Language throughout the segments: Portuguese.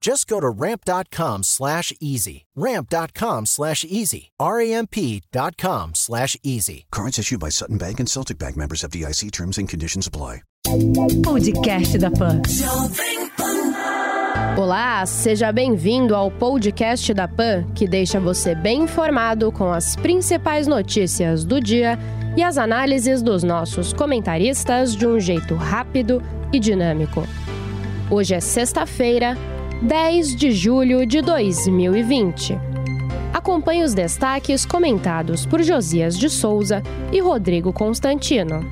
Just go to ramp.com slash easy. Ramp.com slash easy. R-A-M-P.com slash easy. Cards issued by Sutton Bank and Celtic Bank members of DIC terms and conditions apply. Podcast da Pan. Olá, seja bem-vindo ao podcast da Pan, que deixa você bem informado com as principais notícias do dia e as análises dos nossos comentaristas de um jeito rápido e dinâmico. Hoje é sexta-feira, 10 de julho de 2020. Acompanhe os destaques comentados por Josias de Souza e Rodrigo Constantino.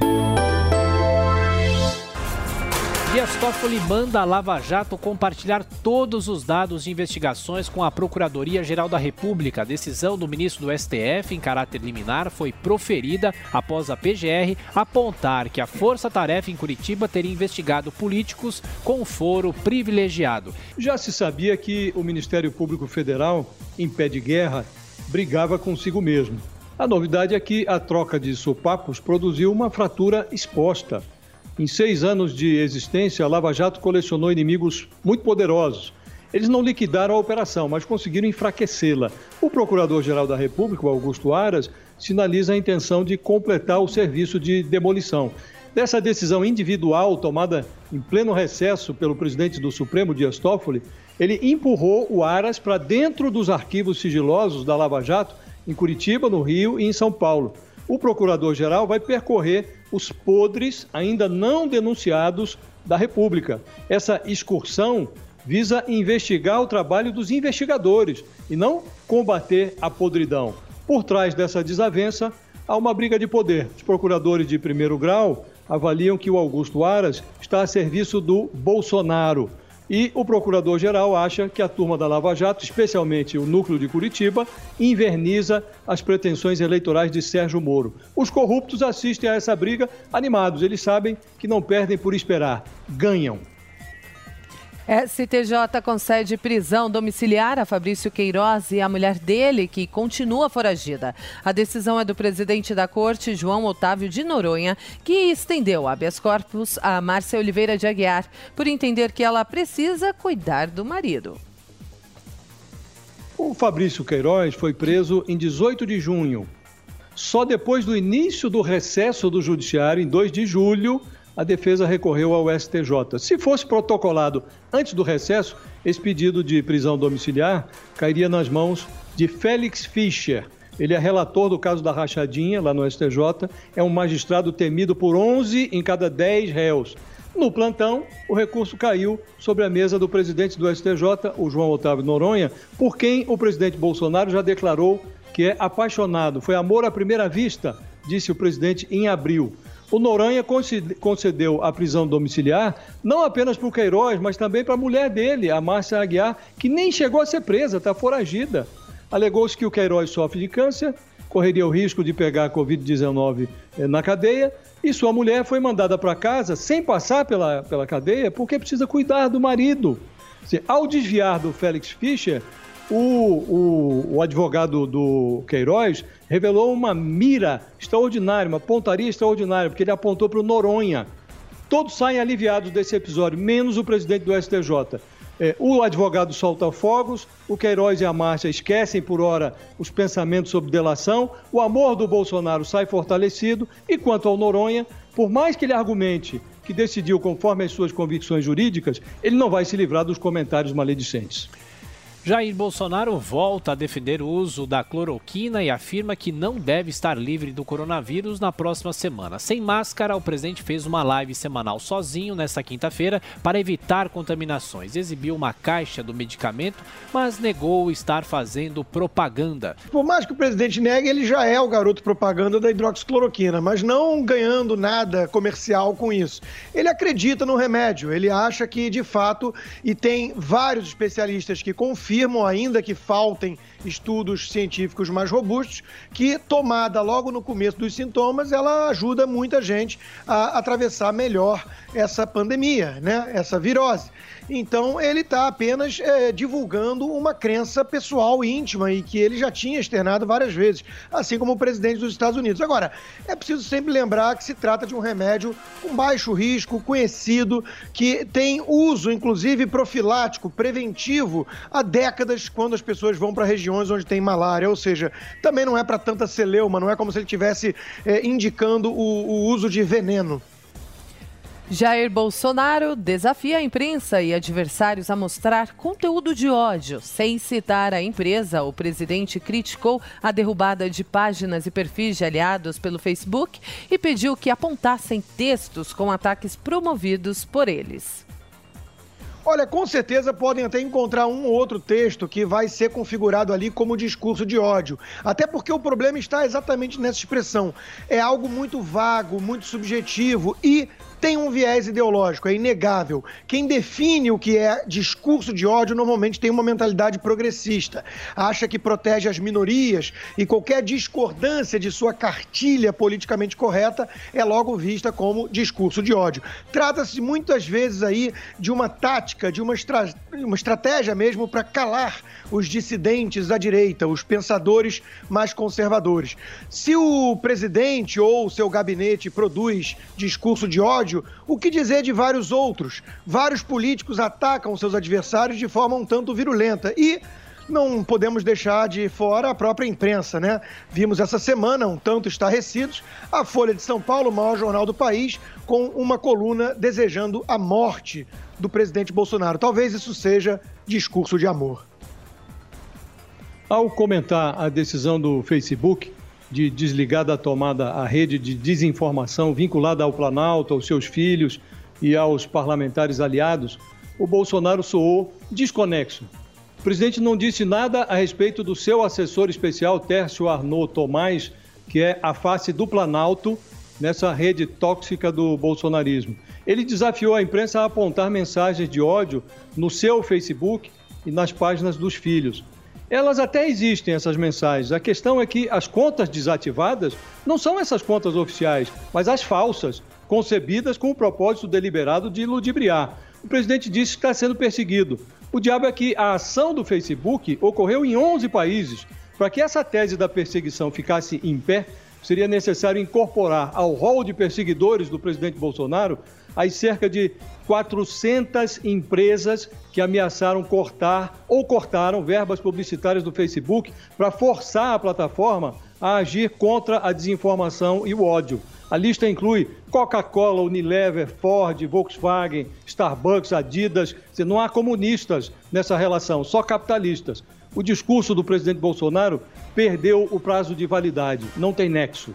Dias Toffoli manda a Lava Jato compartilhar todos os dados de investigações com a Procuradoria-Geral da República. A decisão do ministro do STF, em caráter liminar, foi proferida após a PGR apontar que a Força Tarefa em Curitiba teria investigado políticos com foro privilegiado. Já se sabia que o Ministério Público Federal, em pé de guerra, brigava consigo mesmo. A novidade é que a troca de sopapos produziu uma fratura exposta. Em seis anos de existência, a Lava Jato colecionou inimigos muito poderosos. Eles não liquidaram a operação, mas conseguiram enfraquecê-la. O Procurador-Geral da República, Augusto Aras, sinaliza a intenção de completar o serviço de demolição. Dessa decisão individual tomada em pleno recesso pelo presidente do Supremo, Dias Toffoli, ele empurrou o Aras para dentro dos arquivos sigilosos da Lava Jato, em Curitiba, no Rio e em São Paulo. O procurador-geral vai percorrer os podres ainda não denunciados da República. Essa excursão visa investigar o trabalho dos investigadores e não combater a podridão. Por trás dessa desavença, há uma briga de poder. Os procuradores de primeiro grau avaliam que o Augusto Aras está a serviço do Bolsonaro. E o procurador-geral acha que a turma da Lava Jato, especialmente o núcleo de Curitiba, inverniza as pretensões eleitorais de Sérgio Moro. Os corruptos assistem a essa briga animados, eles sabem que não perdem por esperar, ganham. STJ concede prisão domiciliar a Fabrício Queiroz e a mulher dele, que continua foragida. A decisão é do presidente da corte, João Otávio de Noronha, que estendeu habeas corpus a Márcia Oliveira de Aguiar, por entender que ela precisa cuidar do marido. O Fabrício Queiroz foi preso em 18 de junho. Só depois do início do recesso do judiciário, em 2 de julho, a defesa recorreu ao STJ. Se fosse protocolado antes do recesso, esse pedido de prisão domiciliar cairia nas mãos de Félix Fischer. Ele é relator do caso da rachadinha lá no STJ, é um magistrado temido por 11 em cada 10 réus. No plantão, o recurso caiu sobre a mesa do presidente do STJ, o João Otávio Noronha, por quem o presidente Bolsonaro já declarou que é apaixonado. Foi amor à primeira vista, disse o presidente em abril. O Noronha concedeu a prisão domiciliar não apenas para o Queiroz, mas também para a mulher dele, a Márcia Aguiar, que nem chegou a ser presa, está foragida. Alegou-se que o Queiroz sofre de câncer, correria o risco de pegar a Covid-19 eh, na cadeia, e sua mulher foi mandada para casa sem passar pela, pela cadeia, porque precisa cuidar do marido. Ao desviar do Félix Fischer, o, o, o, advogado do Queiroz revelou uma mira extraordinária, uma pontaria extraordinária, porque ele apontou para o Noronha. Todos saem aliviados desse episódio, menos o presidente do STJ. É, o advogado solta fogos, o Queiroz e a Márcia esquecem por hora os pensamentos sobre delação, o amor do Bolsonaro sai fortalecido, e quanto ao Noronha, por mais que ele argumente que decidiu conforme as suas convicções jurídicas, ele não vai se livrar dos comentários maledicentes. Jair Bolsonaro volta a defender o uso da cloroquina e afirma que não deve estar livre do coronavírus na próxima semana. Sem máscara, o presidente fez uma live semanal sozinho nesta quinta-feira para evitar contaminações. Exibiu uma caixa do medicamento, mas negou estar fazendo propaganda. Por mais que o presidente negue, ele já é o garoto propaganda da hidroxicloroquina, mas não ganhando nada comercial com isso. Ele acredita no remédio, ele acha que de fato, e tem vários especialistas que confiam afirmam ainda que faltem estudos científicos mais robustos, que tomada logo no começo dos sintomas, ela ajuda muita gente a atravessar melhor essa pandemia, né? Essa virose. Então ele está apenas é, divulgando uma crença pessoal íntima e que ele já tinha externado várias vezes, assim como o presidente dos Estados Unidos. Agora, é preciso sempre lembrar que se trata de um remédio com baixo risco, conhecido, que tem uso, inclusive profilático, preventivo, há décadas, quando as pessoas vão para regiões onde tem malária. Ou seja, também não é para tanta celeuma, não é como se ele estivesse é, indicando o, o uso de veneno. Jair Bolsonaro desafia a imprensa e adversários a mostrar conteúdo de ódio. Sem citar a empresa, o presidente criticou a derrubada de páginas e perfis de aliados pelo Facebook e pediu que apontassem textos com ataques promovidos por eles. Olha, com certeza podem até encontrar um ou outro texto que vai ser configurado ali como discurso de ódio. Até porque o problema está exatamente nessa expressão. É algo muito vago, muito subjetivo e tem um viés ideológico, é inegável. Quem define o que é discurso de ódio normalmente tem uma mentalidade progressista. Acha que protege as minorias e qualquer discordância de sua cartilha politicamente correta é logo vista como discurso de ódio. Trata-se muitas vezes aí de uma tática, de uma, estra... uma estratégia mesmo para calar os dissidentes da direita, os pensadores mais conservadores. Se o presidente ou seu gabinete produz discurso de ódio, ódio, o que dizer de vários outros? Vários políticos atacam seus adversários de forma um tanto virulenta e não podemos deixar de fora a própria imprensa, né? Vimos essa semana, um tanto estarrecidos, a Folha de São Paulo, o maior jornal do país, com uma coluna desejando a morte do presidente Bolsonaro. Talvez isso seja discurso de amor. Ao comentar a decisão do Facebook, de desligar da tomada a rede de desinformação vinculada ao Planalto, aos seus filhos e aos parlamentares aliados, o Bolsonaro soou desconexo. O presidente não disse nada a respeito do seu assessor especial, Tércio Arnaud Tomás, que é a face do Planalto nessa rede tóxica do bolsonarismo. Ele desafiou a imprensa a apontar mensagens de ódio no seu Facebook e nas páginas dos filhos. Elas até existem, essas mensagens. A questão é que as contas desativadas não são essas contas oficiais, mas as falsas, concebidas com o propósito deliberado de ludibriar. O presidente disse que está sendo perseguido. O diabo é que a ação do Facebook ocorreu em 11 países. Para que essa tese da perseguição ficasse em pé, seria necessário incorporar ao rol de perseguidores do presidente Bolsonaro as cerca de 400 empresas que ameaçaram cortar ou cortaram verbas publicitárias do Facebook para forçar a plataforma a agir contra a desinformação e o ódio. A lista inclui Coca-Cola, Unilever, Ford, Volkswagen, Starbucks, Adidas. Não há comunistas nessa relação, só capitalistas. O discurso do presidente Bolsonaro perdeu o prazo de validade, não tem nexo.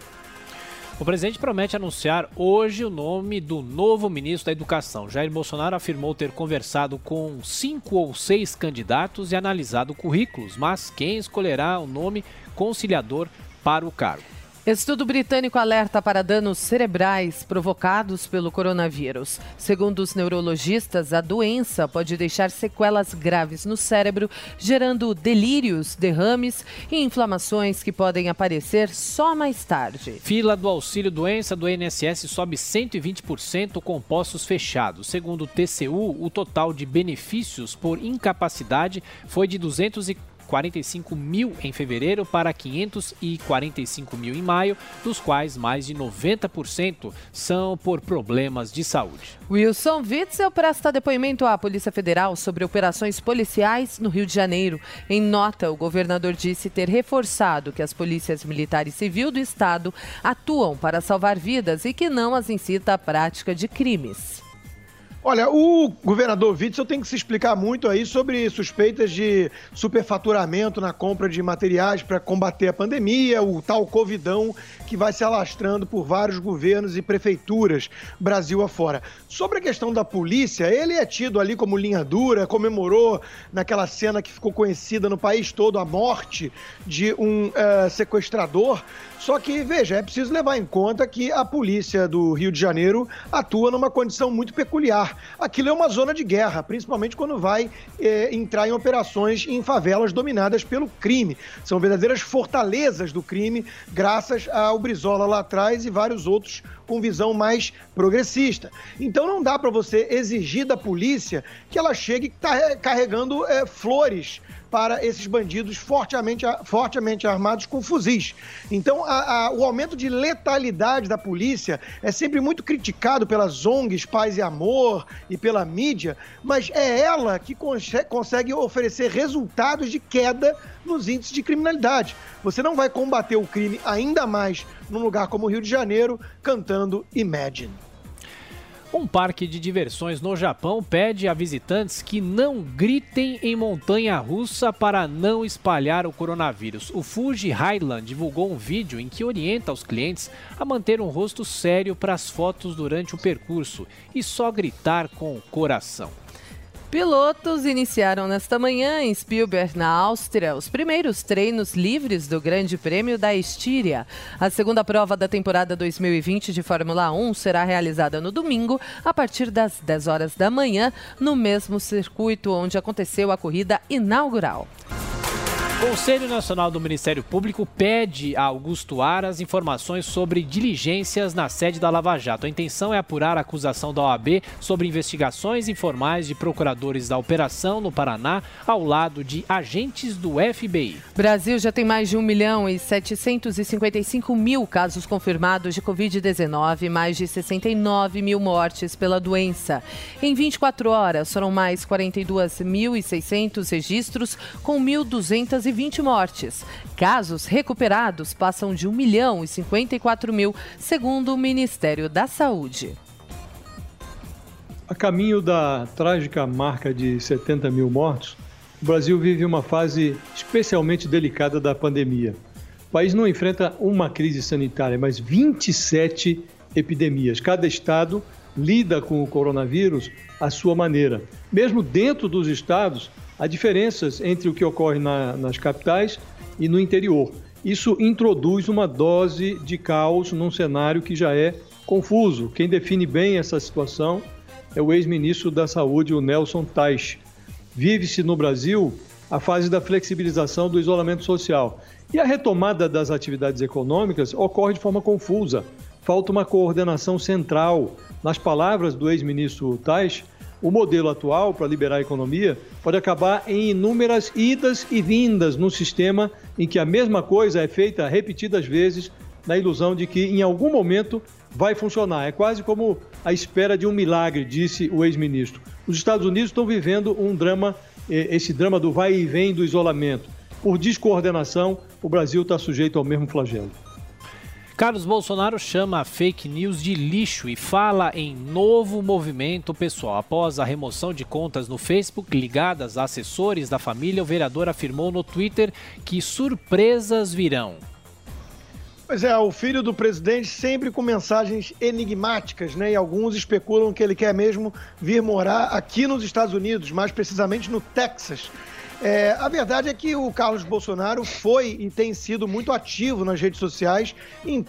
O presidente promete anunciar hoje o nome do novo ministro da Educação. Jair Bolsonaro afirmou ter conversado com cinco ou seis candidatos e analisado currículos, mas quem escolherá o nome conciliador para o cargo? Estudo britânico alerta para danos cerebrais provocados pelo coronavírus. Segundo os neurologistas, a doença pode deixar sequelas graves no cérebro, gerando delírios, derrames e inflamações que podem aparecer só mais tarde. Fila do auxílio doença do INSS sobe 120% com postos fechados. Segundo o TCU, o total de benefícios por incapacidade foi de 240 45 mil em fevereiro para 545 mil em maio, dos quais mais de 90% são por problemas de saúde. Wilson Witzel presta depoimento à Polícia Federal sobre operações policiais no Rio de Janeiro. Em nota, o governador disse ter reforçado que as polícias militar e civil do Estado atuam para salvar vidas e que não as incita à prática de crimes. Olha, o governador Witzel tem que se explicar muito aí sobre suspeitas de superfaturamento na compra de materiais para combater a pandemia, o tal Covidão que vai se alastrando por vários governos e prefeituras Brasil afora. Sobre a questão da polícia, ele é tido ali como linha dura, comemorou naquela cena que ficou conhecida no país todo a morte de um uh, sequestrador. Só que, veja, é preciso levar em conta que a polícia do Rio de Janeiro atua numa condição muito peculiar. Aquilo é uma zona de guerra, principalmente quando vai é, entrar em operações em favelas dominadas pelo crime. São verdadeiras fortalezas do crime, graças ao Brizola lá atrás e vários outros com visão mais progressista. Então não dá para você exigir da polícia que ela chegue carregando é, flores para esses bandidos fortemente, fortemente armados com fuzis. Então, a, a, o aumento de letalidade da polícia é sempre muito criticado pelas ONGs Paz e Amor e pela mídia, mas é ela que consegue oferecer resultados de queda nos índices de criminalidade. Você não vai combater o crime ainda mais num lugar como o Rio de Janeiro cantando Imagine. Um parque de diversões no Japão pede a visitantes que não gritem em montanha russa para não espalhar o coronavírus. O Fuji Highland divulgou um vídeo em que orienta os clientes a manter um rosto sério para as fotos durante o percurso e só gritar com o coração. Pilotos iniciaram nesta manhã em Spielberg, na Áustria, os primeiros treinos livres do Grande Prêmio da Estíria. A segunda prova da temporada 2020 de Fórmula 1 será realizada no domingo, a partir das 10 horas da manhã, no mesmo circuito onde aconteceu a corrida inaugural. Conselho Nacional do Ministério Público pede a Augusto Aras informações sobre diligências na sede da Lava Jato. A intenção é apurar a acusação da OAB sobre investigações informais de procuradores da operação no Paraná ao lado de agentes do FBI. Brasil já tem mais de 1 milhão e 755 mil casos confirmados de Covid-19 e mais de 69 mil mortes pela doença. Em 24 horas, foram mais 42.600 registros, com 1.200 220 mortes. Casos recuperados passam de 1 milhão e 54 mil, segundo o Ministério da Saúde. A caminho da trágica marca de 70 mil mortos, o Brasil vive uma fase especialmente delicada da pandemia. O país não enfrenta uma crise sanitária, mas 27 epidemias. Cada estado lida com o coronavírus à sua maneira. Mesmo dentro dos estados, há diferenças entre o que ocorre na, nas capitais e no interior. Isso introduz uma dose de caos num cenário que já é confuso. Quem define bem essa situação é o ex-ministro da Saúde, o Nelson Teich. Vive-se no Brasil a fase da flexibilização do isolamento social. E a retomada das atividades econômicas ocorre de forma confusa. Falta uma coordenação central. Nas palavras do ex-ministro Teich, o modelo atual para liberar a economia pode acabar em inúmeras idas e vindas no sistema em que a mesma coisa é feita repetidas vezes na ilusão de que em algum momento vai funcionar. É quase como a espera de um milagre, disse o ex-ministro. Os Estados Unidos estão vivendo um drama, esse drama do vai e vem do isolamento. Por descoordenação, o Brasil está sujeito ao mesmo flagelo. Carlos Bolsonaro chama a fake news de lixo e fala em novo movimento pessoal. Após a remoção de contas no Facebook ligadas a assessores da família, o vereador afirmou no Twitter que surpresas virão. Pois é, o filho do presidente sempre com mensagens enigmáticas, né? E alguns especulam que ele quer mesmo vir morar aqui nos Estados Unidos, mais precisamente no Texas. É, a verdade é que o Carlos Bolsonaro foi e tem sido muito ativo nas redes sociais em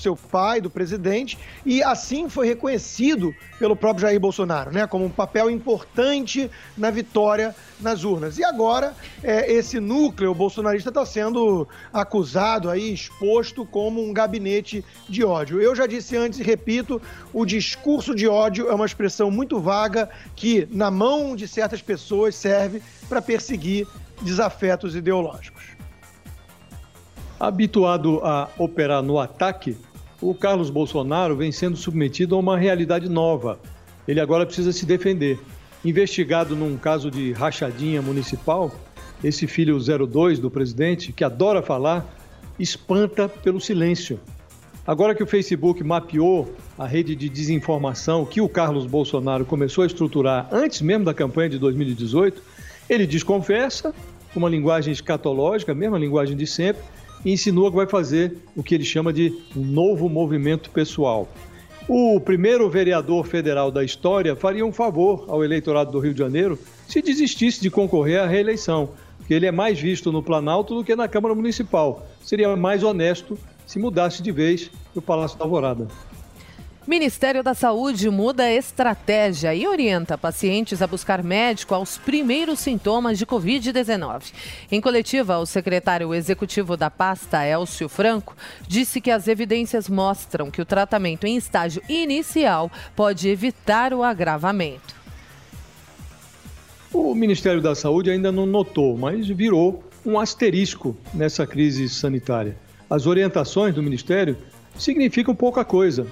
seu pai, do presidente, e assim foi reconhecido pelo próprio Jair Bolsonaro, né, como um papel importante na vitória nas urnas. E agora, é, esse núcleo bolsonarista está sendo acusado, aí, exposto como um gabinete de ódio. Eu já disse antes e repito, o discurso de ódio é uma expressão muito vaga que, na mão de certas pessoas, serve para perseguir desafetos ideológicos. Habituado a operar no ataque, o Carlos Bolsonaro vem sendo submetido a uma realidade nova. Ele agora precisa se defender. Investigado num caso de rachadinha municipal, esse filho 02 do presidente, que adora falar, espanta pelo silêncio. Agora que o Facebook mapeou a rede de desinformação que o Carlos Bolsonaro começou a estruturar antes mesmo da campanha de 2018, ele desconversa, com uma linguagem escatológica, a mesma linguagem de sempre, e insinua que vai fazer o que ele chama de um novo movimento pessoal. O primeiro vereador federal da história faria um favor ao eleitorado do Rio de Janeiro se desistisse de concorrer à reeleição, porque ele é mais visto no Planalto do que na Câmara Municipal. Seria mais honesto se mudasse de vez para o Palácio da Alvorada. Ministério da Saúde muda a estratégia e orienta pacientes a buscar médico aos primeiros sintomas de Covid-19. Em coletiva, o secretário executivo da pasta, Elcio Franco, disse que as evidências mostram que o tratamento em estágio inicial pode evitar o agravamento. O Ministério da Saúde ainda não notou, mas virou um asterisco nessa crise sanitária. As orientações do Ministério significam pouca coisa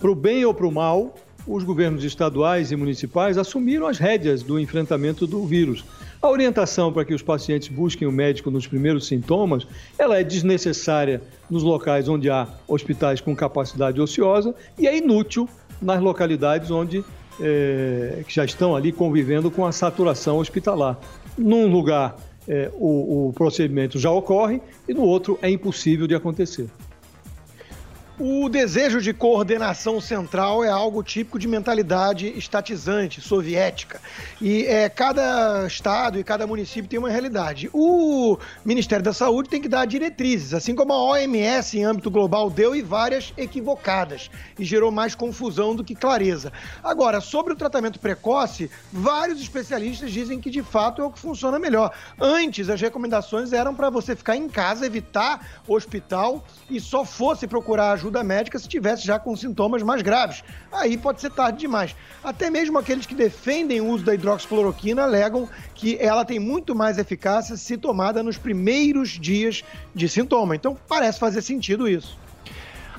para o bem ou para o mal, os governos estaduais e municipais assumiram as rédeas do enfrentamento do vírus. A orientação para que os pacientes busquem o médico nos primeiros sintomas, ela é desnecessária nos locais onde há hospitais com capacidade ociosa e é inútil nas localidades onde é, que já estão ali convivendo com a saturação hospitalar. Num lugar é, o, o procedimento já ocorre e no outro é impossível de acontecer. O desejo de coordenação central é algo típico de mentalidade estatizante, soviética. E é, cada estado e cada município tem uma realidade. O Ministério da Saúde tem que dar diretrizes, assim como a OMS em âmbito global deu e várias equivocadas, e gerou mais confusão do que clareza. Agora, sobre o tratamento precoce, vários especialistas dizem que de fato é o que funciona melhor. Antes, as recomendações eram para você ficar em casa, evitar hospital e só fosse procurar ajuda ajuda médica se tivesse já com sintomas mais graves. Aí pode ser tarde demais. Até mesmo aqueles que defendem o uso da hidroxicloroquina alegam que ela tem muito mais eficácia se tomada nos primeiros dias de sintoma. Então parece fazer sentido isso.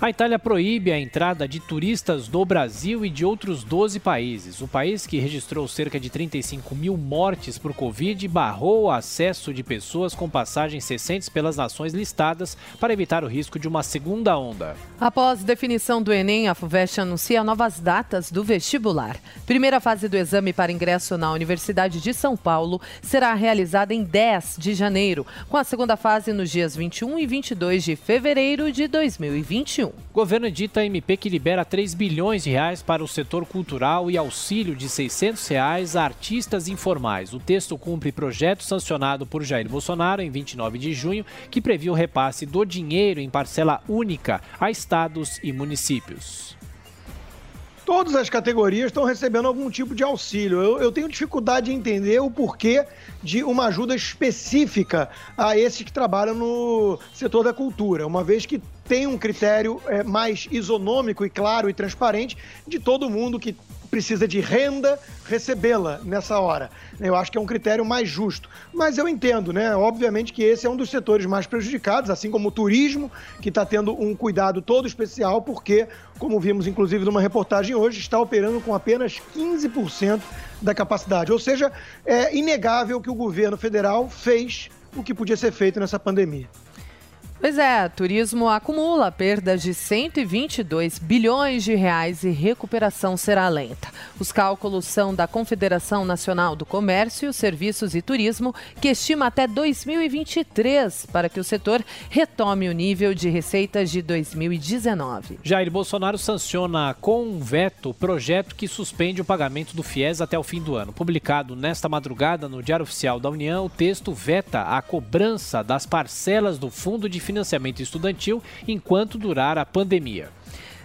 A Itália proíbe a entrada de turistas do Brasil e de outros 12 países. O país, que registrou cerca de 35 mil mortes por Covid, barrou o acesso de pessoas com passagens recentes pelas nações listadas para evitar o risco de uma segunda onda. Após definição do Enem, a FUVEST anuncia novas datas do vestibular. Primeira fase do exame para ingresso na Universidade de São Paulo será realizada em 10 de janeiro, com a segunda fase nos dias 21 e 22 de fevereiro de 2021. O governo edita MP que libera 3 bilhões de reais para o setor cultural e auxílio de 600 reais a artistas informais. O texto cumpre projeto sancionado por Jair Bolsonaro em 29 de junho, que previu o repasse do dinheiro em parcela única a estados e municípios todas as categorias estão recebendo algum tipo de auxílio. Eu, eu, tenho dificuldade de entender o porquê de uma ajuda específica a esses que trabalham no setor da cultura, uma vez que tem um critério é, mais isonômico e claro e transparente de todo mundo que precisa de renda recebê-la nessa hora. Eu acho que é um critério mais justo. Mas eu entendo, né? Obviamente que esse é um dos setores mais prejudicados, assim como o turismo, que está tendo um cuidado todo especial, porque, como vimos inclusive numa reportagem hoje, está operando com apenas 15% da capacidade. Ou seja, é inegável que o governo federal fez o que podia ser feito nessa pandemia. Pois é, turismo acumula perdas de 122 bilhões de reais e recuperação será lenta. Os cálculos são da Confederação Nacional do Comércio, Serviços e Turismo, que estima até 2023 para que o setor retome o nível de receitas de 2019. Jair Bolsonaro sanciona com um veto projeto que suspende o pagamento do FIES até o fim do ano. Publicado nesta madrugada no Diário Oficial da União, o texto veta a cobrança das parcelas do Fundo de financiamento estudantil enquanto durar a pandemia.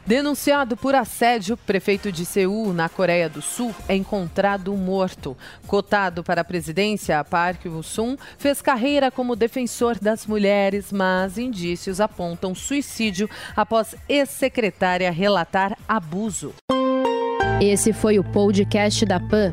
Denunciado por assédio, prefeito de Seul, na Coreia do Sul, é encontrado morto. Cotado para a presidência, Park Woo-sung fez carreira como defensor das mulheres, mas indícios apontam suicídio após ex-secretária relatar abuso. Esse foi o podcast da PAN,